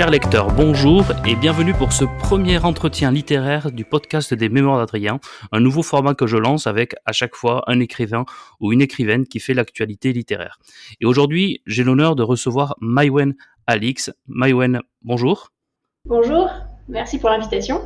Chers lecteurs, bonjour et bienvenue pour ce premier entretien littéraire du podcast des Mémoires d'Adrien, un nouveau format que je lance avec à chaque fois un écrivain ou une écrivaine qui fait l'actualité littéraire. Et aujourd'hui, j'ai l'honneur de recevoir Maïwen Alix. Maïwen, bonjour. Bonjour, merci pour l'invitation.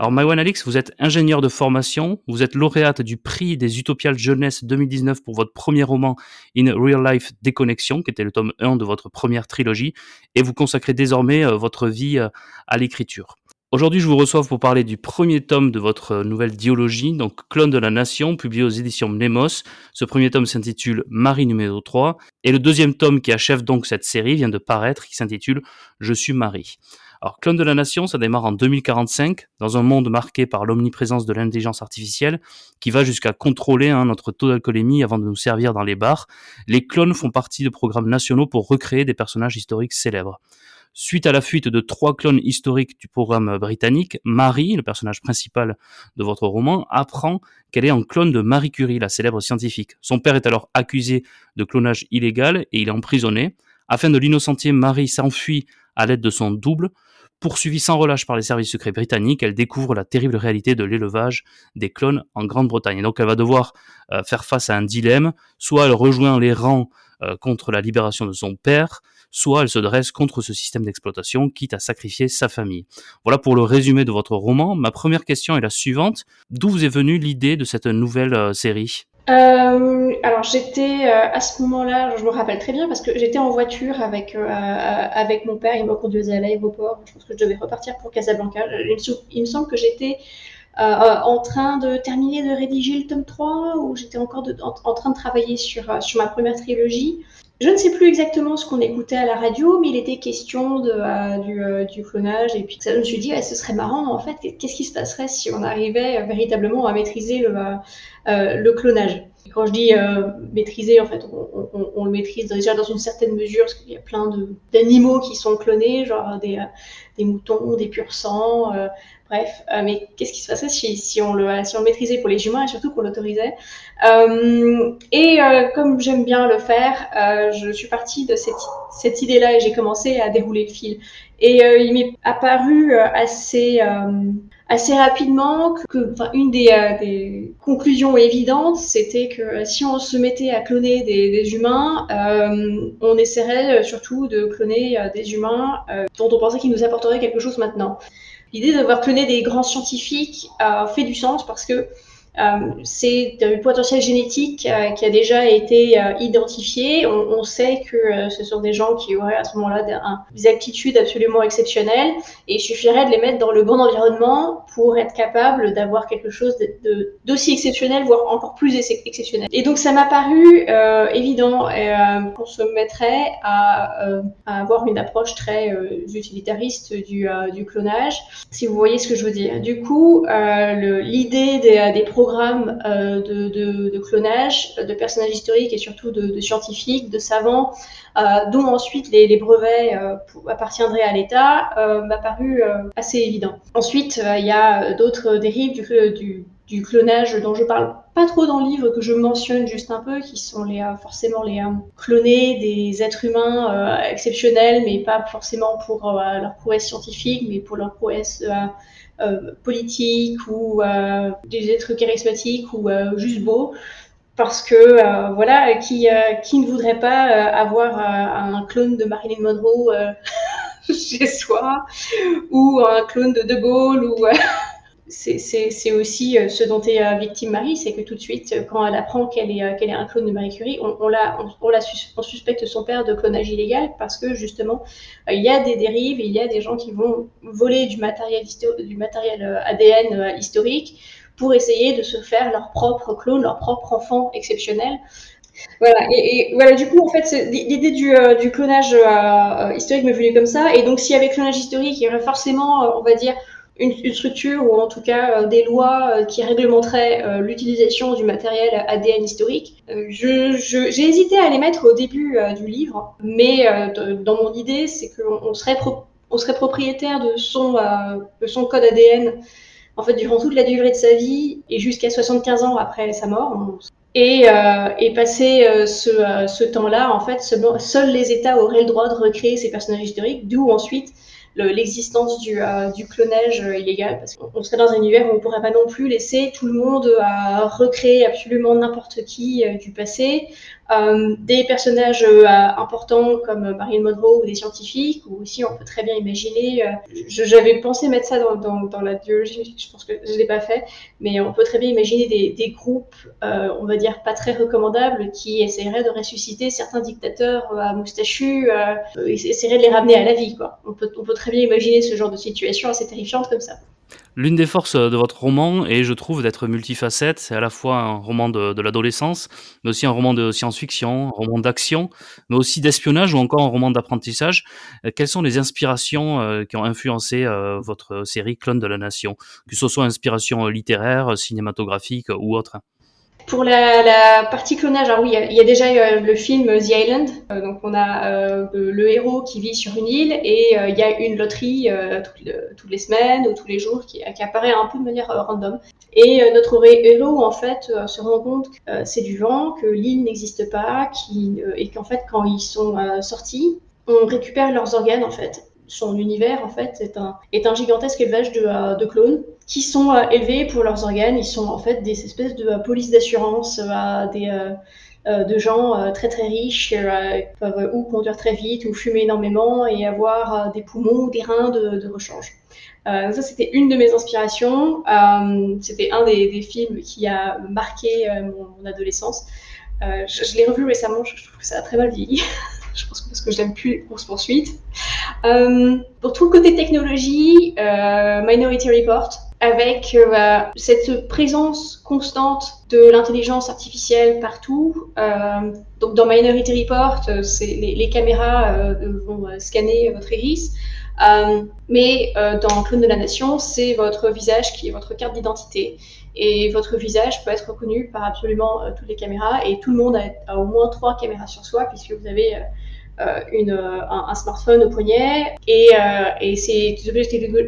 Alors Maïwan Alix, vous êtes ingénieur de formation, vous êtes lauréate du prix des Utopiales Jeunesse 2019 pour votre premier roman In Real Life Déconnexion, qui était le tome 1 de votre première trilogie, et vous consacrez désormais euh, votre vie euh, à l'écriture. Aujourd'hui, je vous reçois pour parler du premier tome de votre nouvelle diologie, donc Clone de la Nation, publié aux éditions Mnemos. Ce premier tome s'intitule Marie numéro 3, et le deuxième tome qui achève donc cette série vient de paraître, qui s'intitule Je suis Marie. Alors, Clone de la Nation, ça démarre en 2045, dans un monde marqué par l'omniprésence de l'intelligence artificielle, qui va jusqu'à contrôler hein, notre taux d'alcoolémie avant de nous servir dans les bars. Les clones font partie de programmes nationaux pour recréer des personnages historiques célèbres. Suite à la fuite de trois clones historiques du programme britannique, Marie, le personnage principal de votre roman, apprend qu'elle est un clone de Marie Curie, la célèbre scientifique. Son père est alors accusé de clonage illégal et il est emprisonné. Afin de l'innocentier, Marie s'enfuit à l'aide de son double, Poursuivie sans relâche par les services secrets britanniques, elle découvre la terrible réalité de l'élevage des clones en Grande-Bretagne. Et donc elle va devoir euh, faire face à un dilemme, soit elle rejoint les rangs euh, contre la libération de son père, soit elle se dresse contre ce système d'exploitation, quitte à sacrifier sa famille. Voilà pour le résumé de votre roman. Ma première question est la suivante. D'où vous est venue l'idée de cette nouvelle euh, série? Euh, alors j'étais euh, à ce moment-là, je me rappelle très bien parce que j'étais en voiture avec euh, avec mon père, il me conduisait à l'aéroport. Je pense que je devais repartir pour Casablanca. Il me, semble que j'étais en train de terminer de rédiger le tome 3 ou j'étais encore en, train de travailler sur sur ma première trilogie. Je ne sais plus exactement ce qu'on écoutait à la radio, mais il était question de, du, du, clonage. Et puis, ça, je me suis dit, ce serait marrant, en fait, qu'est-ce qui se passerait si on arrivait véritablement à maîtriser le, euh, clonage? quand je dis euh, maîtriser, en fait, on, le maîtrise déjà dans une certaine mesure, parce qu'il y a plein d'animaux qui sont clonés, genre des, euh, moutons, des pur bref. mais qu'est-ce qui se passerait si, on le, si on maîtrisait pour les humains et surtout qu'on l'autorisait? Et comme j'aime bien le faire, je suis partie de cette, cette idée-là et j'ai commencé à dérouler le fil. Et il m'est apparu assez assez rapidement que, enfin, une des, euh, conclusions évidentes, c'était que euh, si on se mettait à cloner des, humains, euh, on essaierait surtout de cloner des humains dont on pensait qu'ils nous apporteraient quelque chose maintenant. L'idée d'avoir cloné des grands scientifiques fait du sens parce que euh, c'est un potentiel génétique euh, qui a déjà été euh, identifié. On, sait que ce sont des gens qui auraient à ce moment-là des, aptitudes absolument exceptionnelles et il suffirait de les mettre dans le bon environnement pour être capable d'avoir quelque chose d'aussi exceptionnel, voire encore plus exceptionnel. Et donc ça m'a paru évident qu'on se mettrait à, avoir une approche très utilitariste du, du, clonage, si vous voyez ce que je veux dire. Du coup, l'idée des, des programmes euh, de, clonage de personnages historiques et surtout de, scientifiques, de savants, euh, dont ensuite les, brevets euh, appartiendraient à l'État, m'a paru assez évident. Ensuite, il y a d'autres dérives du, clonage dont je parle pas trop dans le livre, que je mentionne juste un peu, qui sont les, forcément les clonés des êtres humains exceptionnels, mais pas forcément pour leur prouesse scientifique, mais pour leur prouesse euh, politique ou euh, des êtres charismatiques ou euh, juste beaux parce que voilà, qui, qui ne voudrait pas avoir un clone de Marilyn Monroe chez soi ou un clone de De Gaulle ou c'est aussi euh, ce dont est euh, victime Marie, c'est que tout de suite, euh, quand elle apprend qu'elle est, qu'elle est un clone de Marie Curie, on, la, on, la on, suspecte son père de clonage illégal parce que justement, il y a des dérives, il y a des gens qui vont voler du matériel, du matériel ADN historique pour essayer de se faire leur propre clone, leur propre enfant exceptionnel. Voilà, et, voilà, du coup, en fait, l'idée du, du, clonage historique me venait comme ça. Et donc, s'il y avait clonage historique, il y aurait forcément, on va dire, une, structure ou en tout cas euh, des lois euh, qui réglementeraient euh, l'utilisation du matériel ADN historique. J'ai hésité à les mettre au début du livre, mais dans mon idée, c'est qu'on on serait, serait propriétaire de son, de son code ADN en fait, durant toute la durée de sa vie et jusqu'à 75 ans après sa mort. Et, euh, et passer euh, ce, ce temps-là, en fait, seuls les États auraient le droit de recréer ces personnages historiques, d'où ensuite l'existence du, euh, du, clonage euh, illégal, parce qu'on serait dans un univers où on ne pourrait pas non plus laisser tout le monde à euh, recréer absolument n'importe qui du passé, euh, des personnages euh, importants comme Marilyn Monroe ou des scientifiques, ou aussi on peut très bien imaginer, euh, j'avais pensé mettre ça dans, dans, dans, la biologie, je pense que je ne l'ai pas fait, mais on peut très bien imaginer des, des groupes, on va dire pas très recommandables, qui essaieraient de ressusciter certains dictateurs à moustachus, essaieraient de les ramener à la vie. Quoi. On, peut, on peut très bien imaginer ce genre de situation assez terrifiante comme ça. L'une des forces de votre roman est, je trouve, d'être multifacette. C'est à la fois un roman de, de l'adolescence, mais aussi un roman de science-fiction, un roman d'action, mais aussi d'espionnage ou encore un roman d'apprentissage. Euh, quelles sont les inspirations euh, qui ont influencé euh, votre série Clone de la Nation? Que ce soit inspiration littéraire, cinématographique ou autre pour la, la, partie clonage, alors oui, il y, a déjà euh, le film The Island. Euh, donc on a euh, le, héros qui vit sur une île et il y a une loterie toutes, les semaines ou tous les jours qui, apparaît un peu de manière random. Et notre héros en fait se rend compte que c'est du vent, que l'île n'existe pas, et qu'en fait quand ils sont sortis, on récupère leurs organes en fait son univers en fait est un, gigantesque élevage de, euh, de clones qui sont euh, élevés pour leurs organes. Ils sont en fait des espèces de euh, polices d'assurance des de gens très très riches qui peuvent ou conduire très vite ou fumer énormément et avoir des poumons ou des reins de, rechange. Ça, c'était une de mes inspirations. C'était un des, films qui a marqué mon, adolescence. je, l'ai revu récemment, je, trouve que ça a très mal vieilli. je pense que parce que je n'aime plus les courses poursuites. Euh, pour tout le côté technologie, euh, Minority Report, avec euh, cette présence constante de l'intelligence artificielle partout. Euh, donc dans Minority Report, euh, les, les, caméras euh, vont scanner votre iris. mais dans Clone de la Nation, c'est votre visage qui est votre carte d'identité. Et votre visage peut être reconnu par absolument toutes les caméras. Et tout le monde a, au moins trois caméras sur soi, puisque vous avez euh, une, euh, un, un, smartphone au poignet et, euh, et c'est des objets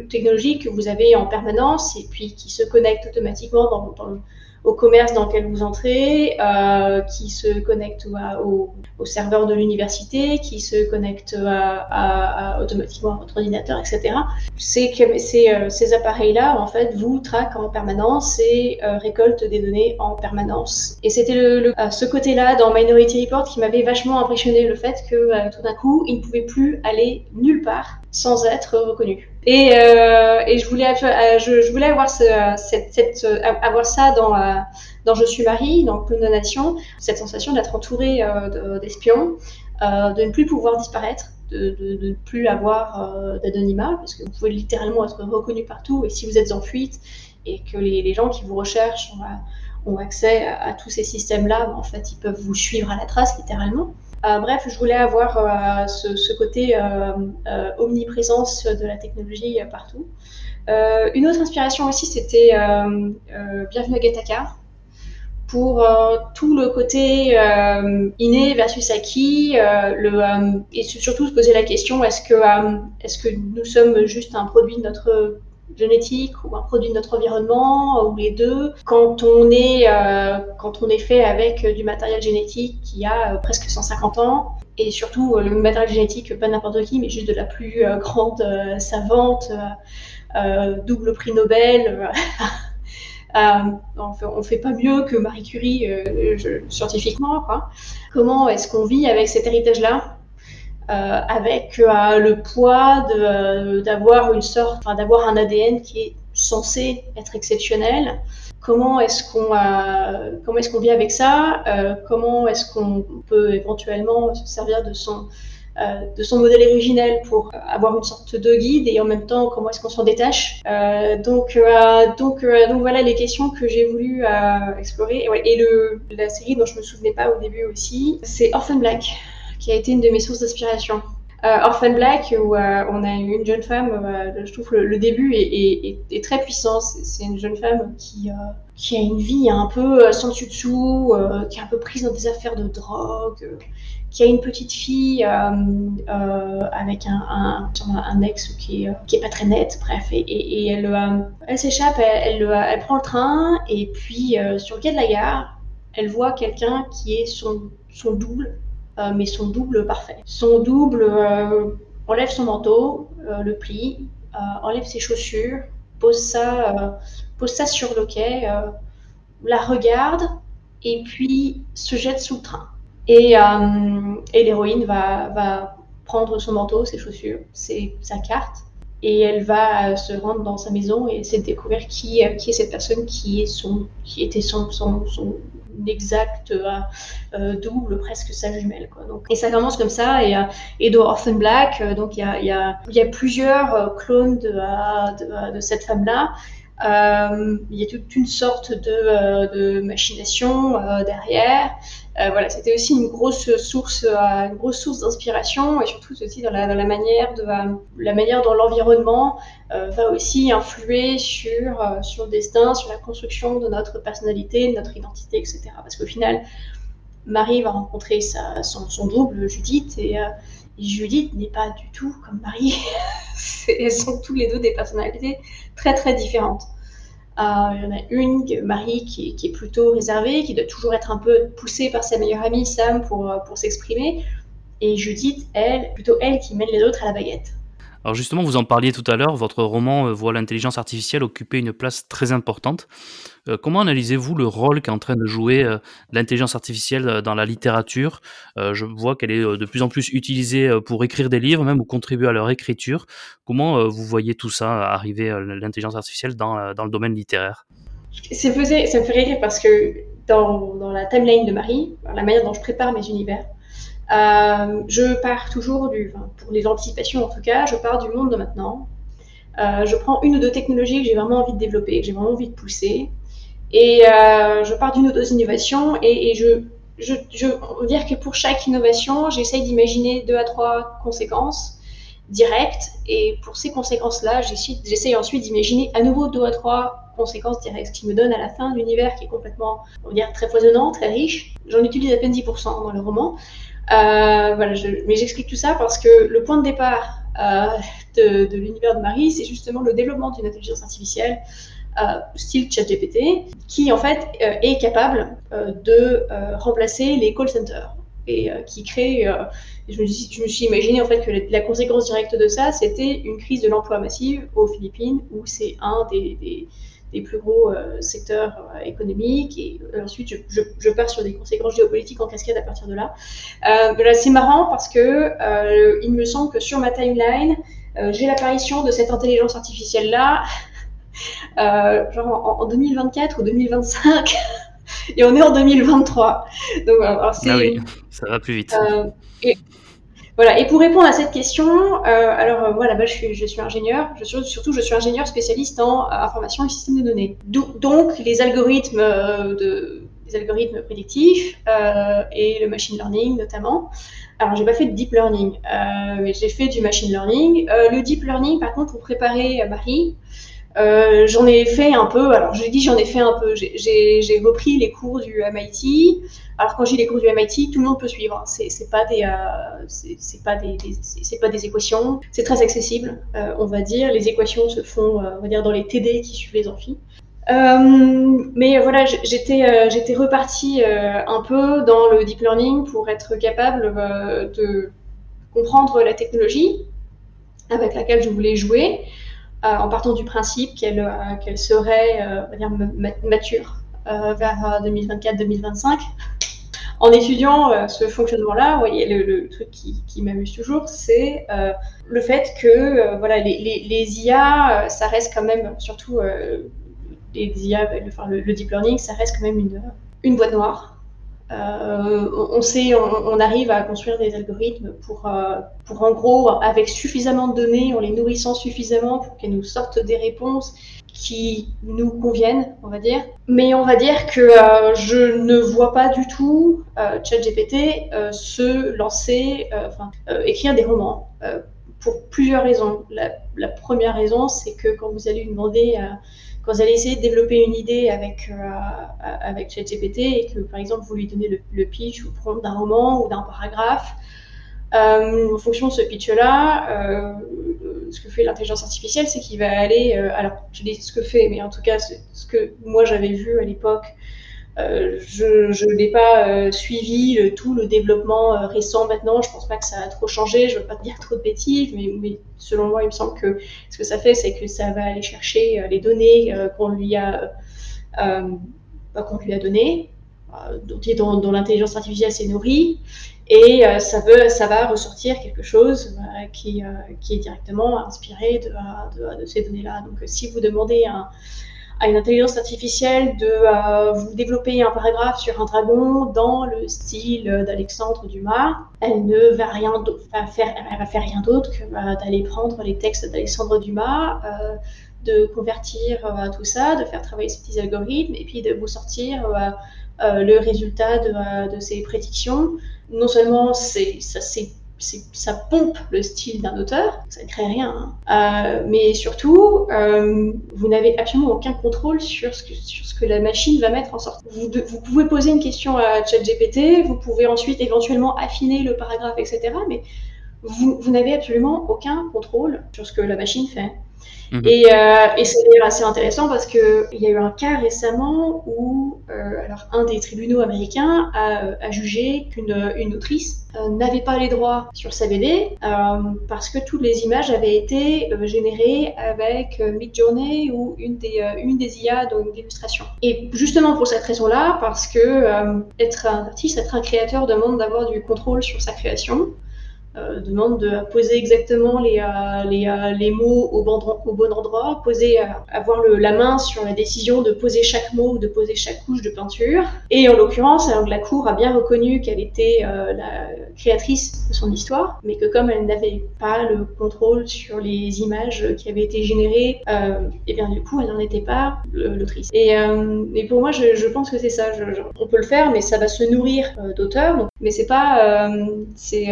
technologiques que vous avez en permanence et puis qui se connectent automatiquement dans, dans au commerce dans lequel vous entrez, euh, qui se connecte au, serveur de l'université, qui se connecte automatiquement à votre ordinateur, etc. Ces, ces, euh, ces appareils-là, en fait, vous traquent en permanence et euh, récoltent des données en permanence. Et c'était ce côté-là dans Minority Report qui m'avait vachement impressionné, le fait que tout d'un coup, ils ne pouvaient plus aller nulle part sans être reconnu. Et, euh, et je voulais, euh, avoir, euh, ça dans, euh, dans Je suis Marie, dans Condamnation, cette sensation d'être entouré euh, d'espions, euh, de ne plus pouvoir disparaître, de, ne plus avoir d'anonymat, parce que vous pouvez littéralement être reconnu partout, et si vous êtes en fuite et que les, gens qui vous recherchent ont, accès à, à, tous ces systèmes-là, en fait, ils peuvent vous suivre à la trace, littéralement. Euh, bref, je voulais avoir euh, ce, côté euh, omniprésence de la technologie partout. une autre inspiration aussi, c'était Bienvenue à Gattaca pour tout le côté inné versus acquis, et surtout se poser la question est-ce que, est-ce que nous sommes juste un produit de notre génétique ou un produit de notre environnement ou les deux. Quand on est, euh, quand on est fait avec du matériel génétique qui a euh, presque 150 ans et surtout euh, le matériel génétique pas n'importe qui mais juste de la plus grande savante, double prix Nobel. on, fait, fait pas mieux que Marie Curie scientifiquement. Quoi. Comment est-ce qu'on vit avec cet héritage-là? Avec euh, le poids euh, d'avoir une sorte, enfin, d'avoir un ADN qui est censé être exceptionnel. Comment est-ce qu'on comment est-ce qu'on vit avec ça Comment est-ce qu'on peut éventuellement se servir de son de son modèle originel pour avoir une sorte de guide et en même temps comment est-ce qu'on s'en détache. Euh, donc, euh, donc, euh, donc voilà les questions que j'ai voulu explorer. Et, et le, la série dont je me souvenais pas au début aussi, c'est Orphan Black qui a été une de mes sources d'inspiration. Orphan Black, où on a une jeune femme, je trouve le, début est, très puissant. C'est une jeune femme qui, a une vie un peu sans dessus dessous, qui est un peu prise dans des affaires de drogue, qui a une petite fille avec un, ex qui est, pas très net, bref, et, elle, s'échappe, elle, prend le train, et puis sur le quai de la gare, elle voit quelqu'un qui est son double, euh, mais son double parfait. Son double euh, enlève son manteau, euh, le plie, enlève ses chaussures, pose ça, pose ça sur le quai, la regarde et puis se jette sous le train. Et, et l'héroïne va, va prendre son manteau, ses chaussures, sa carte, et elle va se rendre dans sa maison et essayer de découvrir qui, qui est cette personne qui, est son, qui était son, son, exact euh, euh, double, presque sa jumelle. Quoi. Donc, et ça commence comme ça, et, euh, et dans Orphan Black, donc il y a, y, a, plusieurs clones de, de, de cette femme-là. Euh, il y a toute une sorte de, de machination euh, derrière. Euh, voilà, c'était aussi une grosse source, une grosse source d'inspiration et surtout aussi dans la, manière de la manière dont l'environnement va aussi influer sur sur le destin, sur la construction de notre personnalité, de notre identité, etc. Parce qu'au final, Marie va rencontrer son, son double Judith et Judith n'est pas du tout comme Marie. elles sont tous les deux des personnalités très très différentes. Euh, il y en a une, Marie, qui, est plutôt réservée, qui doit toujours être un peu poussée par sa meilleure amie Sam pour, euh, pour s'exprimer. Et Judith, elle, plutôt elle qui mène les autres à la baguette. Alors justement, vous en parliez tout à l'heure, votre roman euh, voit l'intelligence artificielle occuper une place très importante. Euh, comment analysez-vous le rôle qu'est en train de jouer euh, l'intelligence artificielle dans la littérature? Je vois qu'elle est de plus en plus utilisée pour écrire des livres, même ou contribuer à leur écriture. Comment vous voyez tout ça arriver, l'intelligence artificielle, dans, dans, le domaine littéraire? Ça, me fait rire parce que dans, dans la timeline de Marie, la manière dont je prépare mes univers, euh, je pars toujours du, pour les anticipations en tout cas, je pars du monde de maintenant. Euh, je prends une ou deux technologies que j'ai vraiment envie de développer, que j'ai vraiment envie de pousser, et euh, je pars d'une ou deux innovations et, et je, je, dire que pour chaque innovation, j'essaye d'imaginer deux à trois conséquences directes, et pour ces conséquences-là, j'essaye ensuite d'imaginer à nouveau deux à trois conséquences directes, ce qui me donne à la fin l'univers qui est complètement, on va dire, très foisonnant, très riche. J'en utilise à peine 10% dans le roman, euh, voilà, mais j'explique tout ça parce que le point de départ euh, de, l'univers de Marie, c'est justement le développement d'une intelligence artificielle euh, style ChatGPT, qui en fait euh, est capable de remplacer les call centers et qui crée. Je me, suis imaginé en fait que la, conséquence directe de ça, c'était une crise de l'emploi massive aux Philippines, où c'est un des des plus gros euh, secteurs euh, économiques. Et euh, ensuite, je, je, je, pars sur des conséquences géopolitiques en cascade à partir de là. là c'est marrant parce que il me semble que sur ma timeline, j'ai l'apparition de cette intelligence artificielle-là, genre en, en, 2024 ou 2025. et on est en 2023. Donc, alors, ah oui, ça va plus vite. et, voilà. Et pour répondre à cette question, euh, alors euh, voilà, bah, je, suis, je suis ingénieur, je suis, surtout je suis ingénieur spécialiste en euh, information et système de données. donc les algorithmes de les algorithmes prédictifs et le machine learning notamment. Alors j'ai pas fait de deep learning, mais j'ai fait du machine learning. le deep learning, par contre, pour préparer Marie, euh, j'en ai fait un peu, alors je dis j'en ai fait un peu, j'ai repris les cours du MIT. Alors quand j'ai les cours du MIT, tout le monde peut suivre. C'est pas des, euh, pas des, c'est pas des équations. C'est très accessible, euh, on va dire. Les équations se font, euh, on va dire, dans les TD qui suivent les amphis. Mais voilà, j'étais repartie un peu dans le deep learning pour être capable de comprendre la technologie avec laquelle je voulais jouer. Euh, en partant du principe qu'elle euh, serait euh, mature vers 2024-2025 en étudiant ce fonctionnement-là, voyez, le, truc qui, m'amuse toujours, c'est le fait que voilà, les, IA, ça reste quand même, surtout les IA, enfin, le, le, deep learning, ça reste quand même une, une boîte noire. On sait, on, arrive à construire des algorithmes pour, pour en gros, avec suffisamment de données, en les nourrissant suffisamment pour qu'elles nous sortent des réponses qui nous conviennent, on va dire. Mais on va dire que euh, je ne vois pas du tout euh, ChatGPT euh, se lancer, enfin, écrire des romans, pour plusieurs raisons. La, première raison, c'est que quand vous allez lui demander, quand vous allez essayer de développer une idée avec, avec ChatGPT et que, par exemple, vous lui donnez le, pitch ou prompt d'un roman ou d'un paragraphe, en fonction de ce pitch-là, ce que fait l'intelligence artificielle, c'est qu'il va aller, euh, alors je dis ce que fait, mais en tout cas ce que moi j'avais vu à l'époque, euh, je n'ai pas euh, suivi tout le développement récent maintenant. Je pense pas que ça a trop changé. Je veux pas te dire trop de bêtises, mais, selon moi, il me semble que ce que ça fait, c'est que ça va aller chercher les données qu'on lui a bah, qu'on lui a données, dont, l'intelligence artificielle s'est nourrie, et euh, ça, va ressortir quelque chose euh, qui, euh, est directement inspiré de, de, ces données-là. Donc si vous demandez à une intelligence artificielle de vous développer un paragraphe sur un dragon dans le style d'Alexandre Dumas, elle ne va rien faire, elle va faire rien d'autre que d'aller prendre les textes d'Alexandre Dumas, de convertir tout ça, de faire travailler ces petits algorithmes et puis de vous sortir le résultat de, de ces prédictions. Non seulement c'est, ça, ça pompe le style d'un auteur, ça ne crée rien, hein. euh, mais surtout, euh, vous n'avez absolument aucun contrôle sur ce, que, la machine va mettre en sorte. Vous, pouvez poser une question à ChatGPT, vous pouvez ensuite éventuellement affiner le paragraphe, etc., mais vous n'avez absolument aucun contrôle sur ce que la machine fait. Mhm. Et, euh, et c'est assez intéressant parce qu'il y a eu un cas récemment où euh, alors, un des tribunaux américains a, a jugé qu'une une autrice euh, n'avait pas les droits sur sa BD euh, parce que toutes les images avaient été euh, générées avec Midjourney ou une des, une des IA d'illustration. Et justement pour cette raison-là, parce que être un artiste, être un créateur demande d'avoir du contrôle sur sa création. Euh, demande de poser exactement les, euh, euh, les, mots au bon, au bon endroit, poser, avoir la main sur la décision de poser chaque mot ou de poser chaque couche de peinture. Et en l'occurrence, la Cour a bien reconnu qu'elle était la créatrice de son histoire, mais que comme elle n'avait pas le contrôle sur les images qui avaient été générées, et bien du coup, elle n'en était pas l'autrice. Et, et, pour moi, je, pense que c'est ça. On peut le faire, mais ça va se nourrir d'auteurs. Mais c'est pas, c'est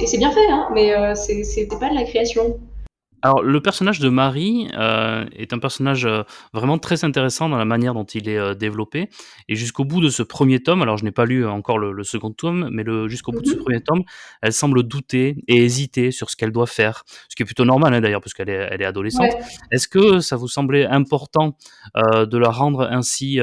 et c'est bien fait, hein, mais euh, c'est pas de la création. Alors, le personnage de Marie euh, est un personnage euh, vraiment très intéressant dans la manière dont il est développé. Et jusqu'au bout de ce premier tome, alors je n'ai pas lu encore le, second tome, mais jusqu'au bout de ce mhm. premier tome, elle semble douter et hésiter sur ce qu'elle doit faire. Ce qui est plutôt normal hein, d'ailleurs, parce qu'elle est, elle est adolescente. Est-ce que ça vous semblait important de la rendre ainsi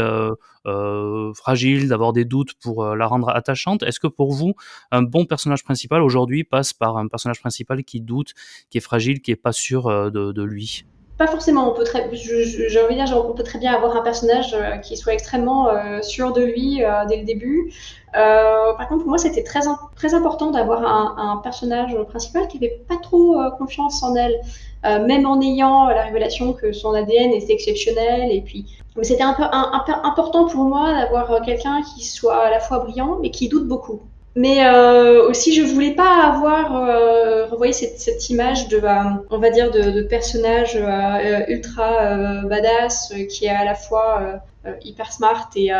euh, fragile, d'avoir des doutes pour euh, la rendre attachante. Est-ce que pour vous, un bon personnage principal aujourd'hui passe par un personnage principal qui doute, qui est fragile, qui est pas sûr euh, de, lui? Pas forcément. On peut très, j'ai envie de dire, on peut très bien avoir un personnage qui soit extrêmement sûr de lui dès le début. par contre, pour moi, c'était très, important d'avoir un, personnage principal qui n'avait pas trop confiance en elle. Euh, même en ayant la révélation que son ADN est exceptionnel. Et puis, c'était un peu important pour moi d'avoir quelqu'un qui soit à la fois brillant, mais qui doute beaucoup. Mais euh, aussi, je voulais pas avoir euh, revoyé cette, image de, euh, on va dire, de, personnage euh, ultra badass qui est à la fois hyper smart et,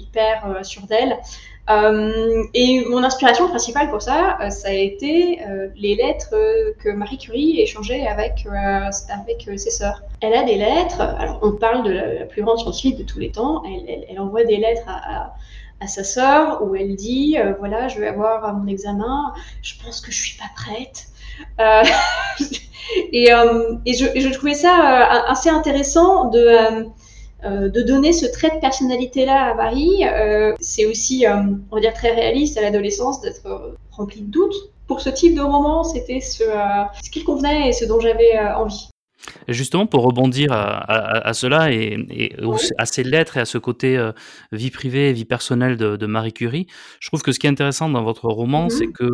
hyper sûr d'elle. Euh, et mon inspiration principale pour ça, euh, ça a été euh, les lettres que Marie Curie échangeait avec, ses sœurs. Elle a des lettres, alors on parle de la, plus grande scientifique de tous les temps, elle, envoie des lettres à, sa sœur où elle dit, voilà, je vais avoir mon examen, je pense que je suis pas prête. et, et, je, et, je, trouvais ça assez intéressant de euh, de donner ce trait de personnalité-là à Marie, euh, c'est aussi, euh, on va dire, très réaliste à l'adolescence d'être rempli de doutes. Pour ce type de roman, c'était ce, ce qui convenait et ce dont j'avais envie. Justement, pour rebondir à, à, à cela et, et à ces lettres et à ce côté euh, vie privée, vie personnelle de, de, Marie Curie, je trouve que ce qui est intéressant dans votre roman, c'est Mmh que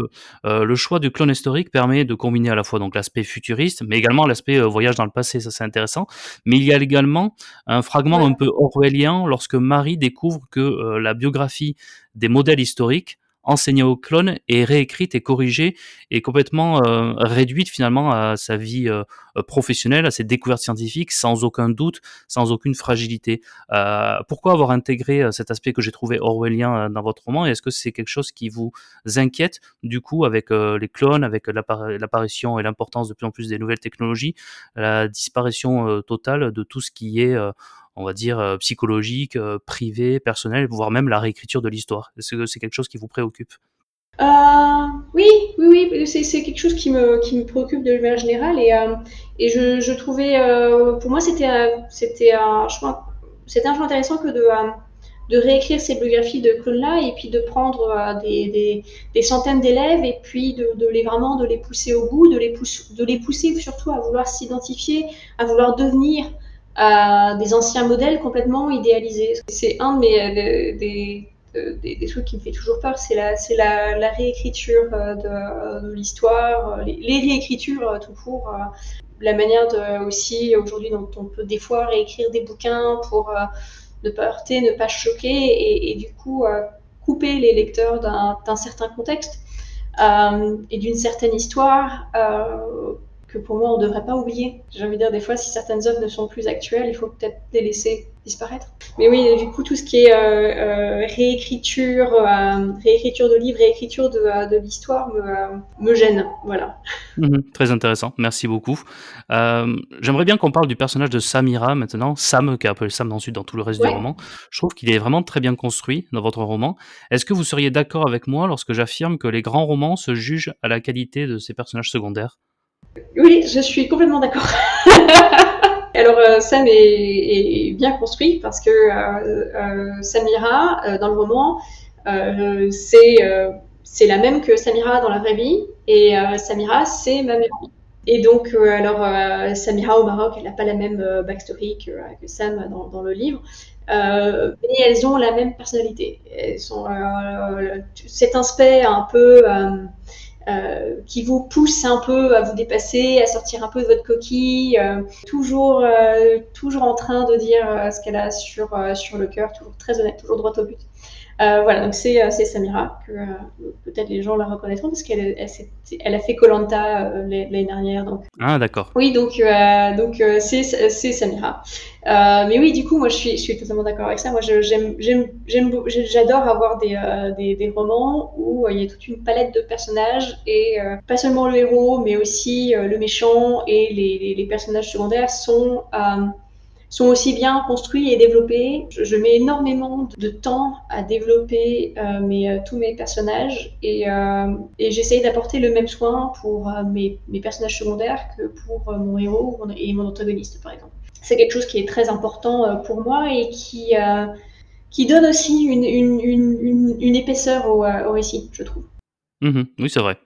euh, le choix du clone historique permet de combiner à la fois donc l'aspect futuriste, mais également l'aspect euh, voyage dans le passé. Ça, c'est intéressant. Mais il y a également un fragment Ouais. un peu orwellien lorsque Marie découvre que la biographie des modèles historiques enseignée au clone est réécrite et corrigée et complètement euh, réduite finalement à sa vie euh, professionnelle, à ses découvertes scientifiques, sans aucun doute, sans aucune fragilité. Euh, pourquoi avoir intégré cet aspect que j'ai trouvé orwellien dans votre roman? Est-ce que c'est quelque chose qui vous inquiète du coup avec les clones, avec l'apparition et l'importance de plus en plus des nouvelles technologies, la disparition totale de tout ce qui est on va dire, euh, psychologique, euh, privé, personnel, voire même la réécriture de l'histoire. Est-ce que c'est quelque chose qui vous préoccupe? Euh, Oui, oui, oui, c'est quelque chose qui me, préoccupe de manière générale et, je, trouvais, pour moi, c'était c'était un choix, un intéressant que de, réécrire ces biographies de clones-là et puis de prendre des, centaines d'élèves et puis de, les vraiment de les pousser au bout, de les, de les pousser surtout à vouloir s'identifier, à vouloir devenir des anciens modèles complètement idéalisés. C'est un de mes, des, des, des, des, trucs qui me fait toujours peur, c'est la, c'est la, réécriture de, de l'histoire, les, réécritures tout court, la manière de, aussi aujourd'hui dont on peut des fois réécrire des bouquins pour ne pas heurter, ne pas choquer et, du coup couper les lecteurs d'un certain contexte euh, et d'une certaine histoire euh, que pour moi on ne devrait pas oublier. J'ai envie de dire des fois si certaines œuvres ne sont plus actuelles, il faut peut-être les laisser disparaître. Mais oui, du coup tout ce qui est euh, euh, réécriture, euh, réécriture de livres, réécriture de, de l'histoire me, me, gêne. Voilà. Mmh, très intéressant, merci beaucoup. J'aimerais bien qu'on parle du personnage de Samira maintenant, Sam, qui est appelé Sam ensuite dans tout le reste ouais. du roman. Je trouve qu'il est vraiment très bien construit dans votre roman. Est-ce que vous seriez d'accord avec moi lorsque j'affirme que les grands romans se jugent à la qualité de ses personnages secondaires? Oui, je suis complètement d'accord. Alors euh, Sam est, bien construit parce que euh, euh, Samira dans le roman c'est la même que Samira dans la vraie vie et Samira c'est ma mère. Et donc alors Samira au Maroc elle n'a pas la même backstory que, Sam dans, le livre. Mais elles ont la même personnalité. Elles sont cet aspect un peu euh, euh, qui vous pousse un peu à vous dépasser, à sortir un peu de votre coquille, euh, toujours, euh, toujours en train de dire ce qu'elle a sur, sur le cœur, toujours très honnête, toujours droit au but. Voilà, donc c'est Samira, que peut-être les gens la reconnaîtront parce qu'elle elle, elle, a fait Colanta l'année dernière. Donc. Ah, d'accord. Oui, donc donc c'est Samira. mais oui, du coup, moi je suis, je suis totalement d'accord avec ça. Moi j'adore avoir des, des, des, romans où il y a toute une palette de personnages et euh, pas seulement le héros, mais aussi euh, le méchant et les, les, les, personnages secondaires sont, euh, sont aussi bien construits et développés. Je, mets énormément de temps à développer mes, tous mes personnages et, et j'essaye d'apporter le même soin pour mes, mes, personnages secondaires que pour mon héros et mon antagoniste, par exemple. C'est quelque chose qui est très important pour moi et qui qui donne aussi une, une, une, une épaisseur au, au, récit, je trouve. Mmh oui, c'est vrai.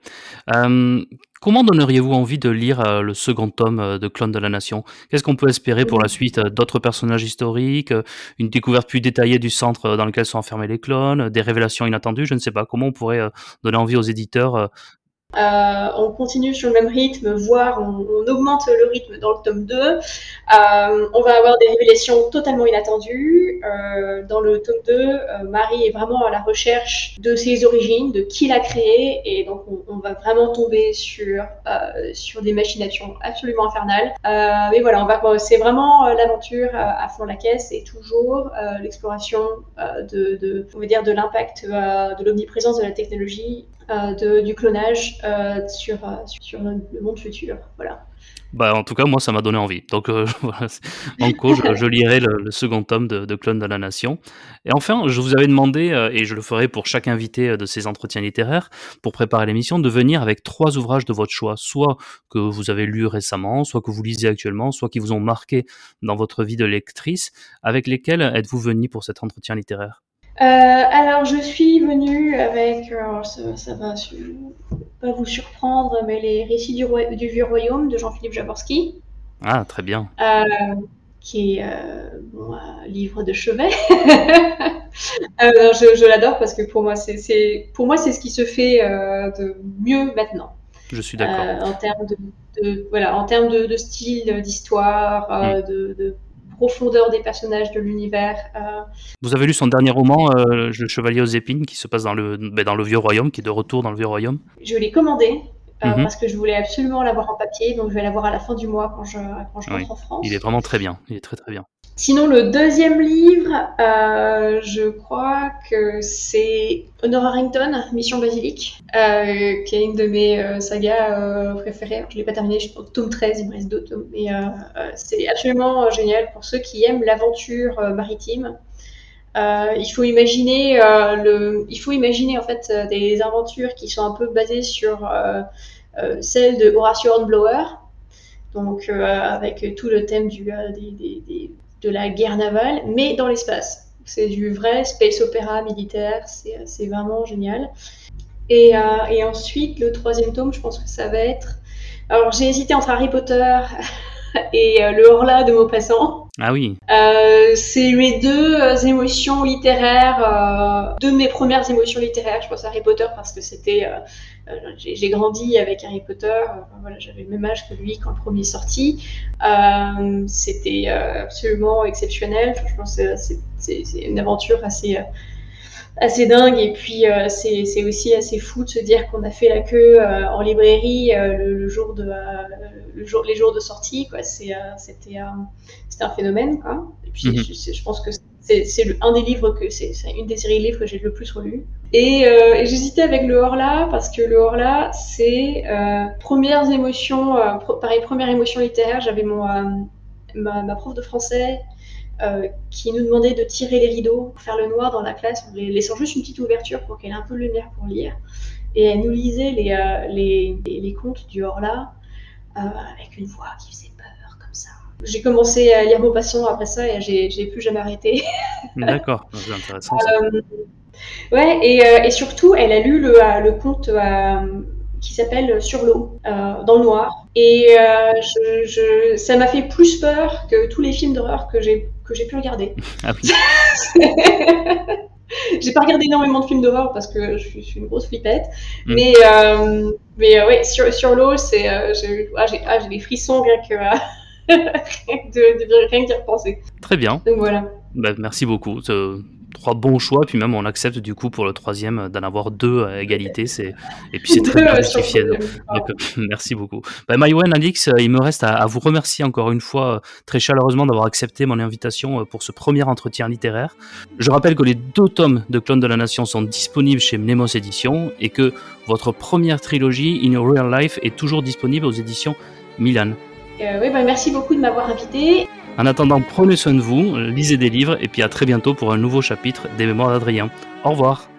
Euh, comment donneriez-vous envie de lire euh, le second tome de Clone de la Nation? Qu'est-ce qu'on peut espérer pour la suite D'autres personnages historiques Une découverte plus détaillée du centre dans lequel sont enfermés les clones Des révélations inattendues? Je ne sais pas. Comment on pourrait donner envie aux éditeurs euh, on continue sur le même rythme, voire on, augmente le rythme dans le tome 2. Euh, on va avoir des révélations totalement inattendues. Euh, dans le tome 2, Marie est vraiment à la recherche de ses origines, de qui l'a créée, et donc on, va vraiment tomber sur, des machinations absolument infernales. mais voilà, c'est vraiment l'aventure à fond la caisse et toujours l'exploration de, on va dire, de l'impact de l'omniprésence de la technologie de, du clonage euh, sur, sur le monde futur. Voilà. Bah, en tout cas, moi, ça m'a donné envie. Donc, euh, en cours, je, lirai le, second tome de, de, Clone de la Nation. Et enfin, je vous avais demandé, euh, et je le ferai pour chaque invité de ces entretiens littéraires, pour préparer l'émission, de venir avec trois ouvrages de votre choix, soit que vous avez lu récemment, soit que vous lisez actuellement, soit qui vous ont marqué dans votre vie de lectrice. Avec lesquels êtes-vous venu pour cet entretien littéraire? euh, alors, je suis venue avec, ça, ça va pas vous surprendre, mais les récits du, roi, du Vieux Royaume de Jean-Philippe Jaworski. Ah, très bien. qui est bon, un livre de chevet. je, l'adore parce que pour moi, c'est pour moi c'est ce qui se fait de mieux maintenant. Je suis d'accord. en termes de, voilà, en termes de, style, d'histoire, mm. de profondeur des personnages de l'univers. Euh. Vous avez lu son dernier roman, euh, Le Chevalier aux épines, qui se passe dans le, ben, dans le Vieux Royaume, qui est de retour dans le Vieux Royaume? Je l'ai commandé. Euh, mhm. Parce que je voulais absolument l'avoir en papier, donc je vais l'avoir à la fin du mois quand je, quand je rentre en France. Il est vraiment très bien, il est très très bien. Sinon, le deuxième livre, euh, je crois que c'est Honor Harrington, Mission Basilique, euh, qui est une de mes euh, sagas préférées. Je ne l'ai pas terminé, je pense tome 13, il me reste deux tomes. Mais c'est absolument génial pour ceux qui aiment l'aventure maritime. il faut imaginer le, il faut imaginer en fait des aventures qui sont un peu basées sur celles de Horatio Hornblower, donc avec tout le thème du, des, de la guerre navale, mais dans l'espace. C'est du vrai space opéra militaire, c'est vraiment génial. Et, euh, et, ensuite, le troisième tome, je pense que ça va être. Alors, j'ai hésité entre Harry Potter et euh, le Horla de Maupassant. Ah oui. Euh, c'est mes deux euh, émotions littéraires, euh, deux de mes premières émotions littéraires. Je pense à Harry Potter parce que c'était, euh, j'ai grandi avec Harry Potter. voilà, j'avais le même âge que lui quand le premier est sorti. c'était absolument exceptionnel. Je pense que c'est une aventure assez assez dingue. Et puis euh, c'est aussi assez fou de se dire qu'on a fait la queue euh, en librairie euh, le, jour de le jour, les jours de sortie quoi. C'est c'était c'était un phénomène quoi. Et puis mhm. je, pense que c'est un des livres que c'est une des séries de livres que j'ai le plus relu. Et, et j'hésitais avec le Horla parce que le Horla c'est premières émotions pareil première émotion littéraire. J'avais mon ma, ma, prof de français euh, qui nous demandait de tirer les rideaux pour faire le noir dans la classe, en laissant juste une petite ouverture pour qu'elle ait un peu de lumière pour lire. Et elle nous lisait les, euh, les, les, contes du Horla euh, avec une voix qui faisait peur, comme ça. J'ai commencé à lire Maupassant après ça et j'ai plus jamais arrêté. D'accord, c'est intéressant. ouais, et, et, surtout, elle a lu le, le conte qui s'appelle Sur l'eau, euh, dans le noir. Et euh, je, je, ça m'a fait plus peur que tous les films d'horreur que j'ai que j'ai pu regarder. Ah oui. j'ai pas regardé énormément de films d'horreur parce que je suis, une grosse flippette. Mm. Mais, euh, mais ouais, sur, sur l'eau, c'est, j'ai, ah, j'ai, ah, des frissons rien que, de, de, rien d'y repenser. Très bien. Donc voilà. Bah, merci beaucoup trois bons choix, puis même on accepte du coup pour le troisième d'en avoir deux à égalité. C'est et puis c'est très bien justifié. merci beaucoup. Bah, Maïwen, Alix, euh, il me reste à, vous remercier encore une fois euh, très chaleureusement d'avoir accepté mon invitation euh, pour ce premier entretien littéraire. Je rappelle que les deux tomes de Clone de la Nation sont disponibles chez Mnemos Éditions et que votre première trilogie In Real Life est toujours disponible aux éditions Milan. oui, bah, merci beaucoup de m'avoir invité. En attendant, prenez soin de vous, lisez des livres et puis à très bientôt pour un nouveau chapitre des Mémoires d'Adrien. Au revoir.